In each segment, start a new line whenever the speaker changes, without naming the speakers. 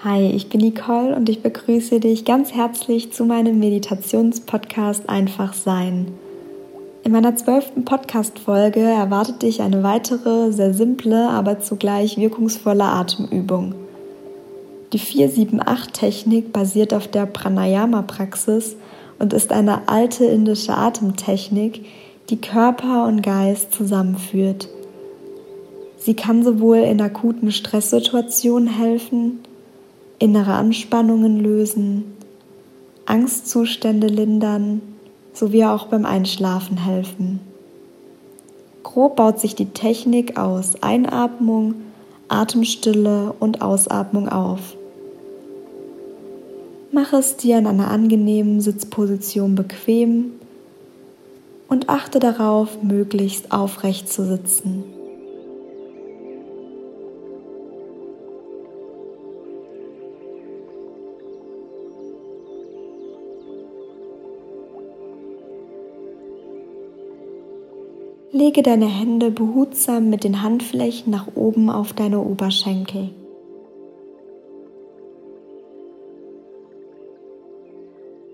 Hi, ich bin Nicole und ich begrüße dich ganz herzlich zu meinem Meditationspodcast Einfach Sein. In meiner zwölften Podcast-Folge erwartet dich eine weitere, sehr simple, aber zugleich wirkungsvolle Atemübung. Die 478-Technik basiert auf der Pranayama-Praxis und ist eine alte indische Atemtechnik, die Körper und Geist zusammenführt. Sie kann sowohl in akuten Stresssituationen helfen, innere Anspannungen lösen, Angstzustände lindern sowie auch beim Einschlafen helfen. Grob baut sich die Technik aus Einatmung, Atemstille und Ausatmung auf. Mach es dir in einer angenehmen Sitzposition bequem und achte darauf, möglichst aufrecht zu sitzen. Lege deine Hände behutsam mit den Handflächen nach oben auf deine Oberschenkel.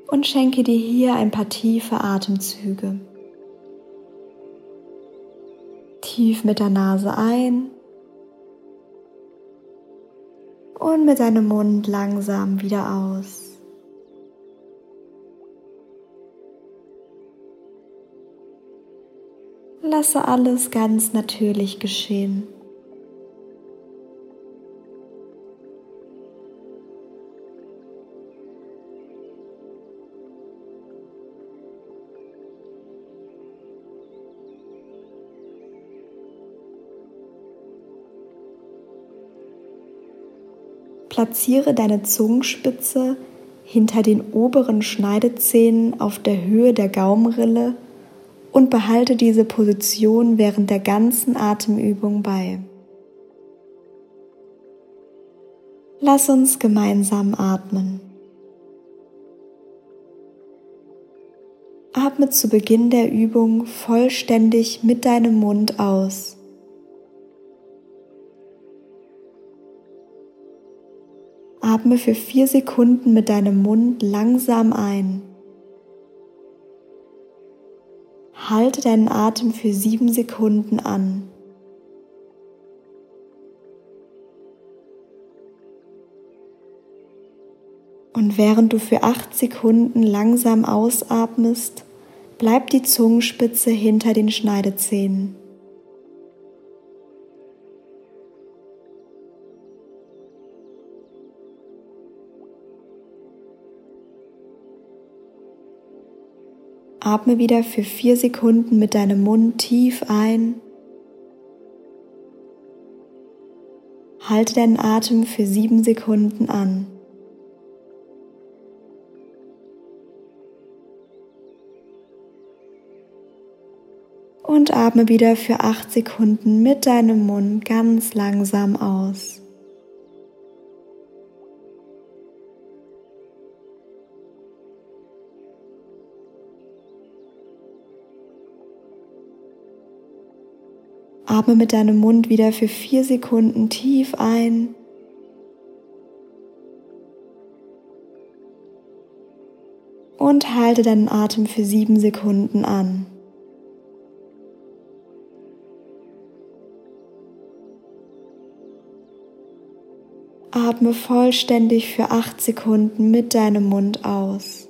Und schenke dir hier ein paar tiefe Atemzüge. Tief mit der Nase ein und mit deinem Mund langsam wieder aus. Lasse alles ganz natürlich geschehen. Platziere deine Zungenspitze hinter den oberen Schneidezähnen auf der Höhe der Gaumenrille und behalte diese Position während der ganzen Atemübung bei. Lass uns gemeinsam atmen. Atme zu Beginn der Übung vollständig mit deinem Mund aus. Atme für vier Sekunden mit deinem Mund langsam ein. Halte deinen Atem für sieben Sekunden an. Und während du für acht Sekunden langsam ausatmest, bleibt die Zungenspitze hinter den Schneidezähnen. Atme wieder für vier Sekunden mit deinem Mund tief ein. Halte deinen Atem für sieben Sekunden an. Und atme wieder für acht Sekunden mit deinem Mund ganz langsam aus. Atme mit deinem Mund wieder für vier Sekunden tief ein. Und halte deinen Atem für sieben Sekunden an. Atme vollständig für acht Sekunden mit deinem Mund aus.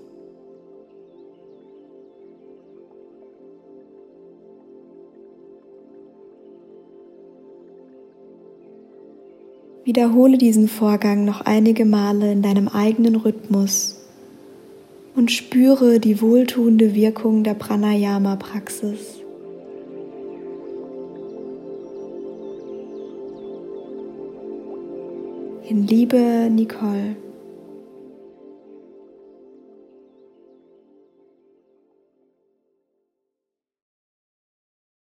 Wiederhole diesen Vorgang noch einige Male in deinem eigenen Rhythmus und spüre die wohltuende Wirkung der Pranayama-Praxis. In Liebe, Nicole.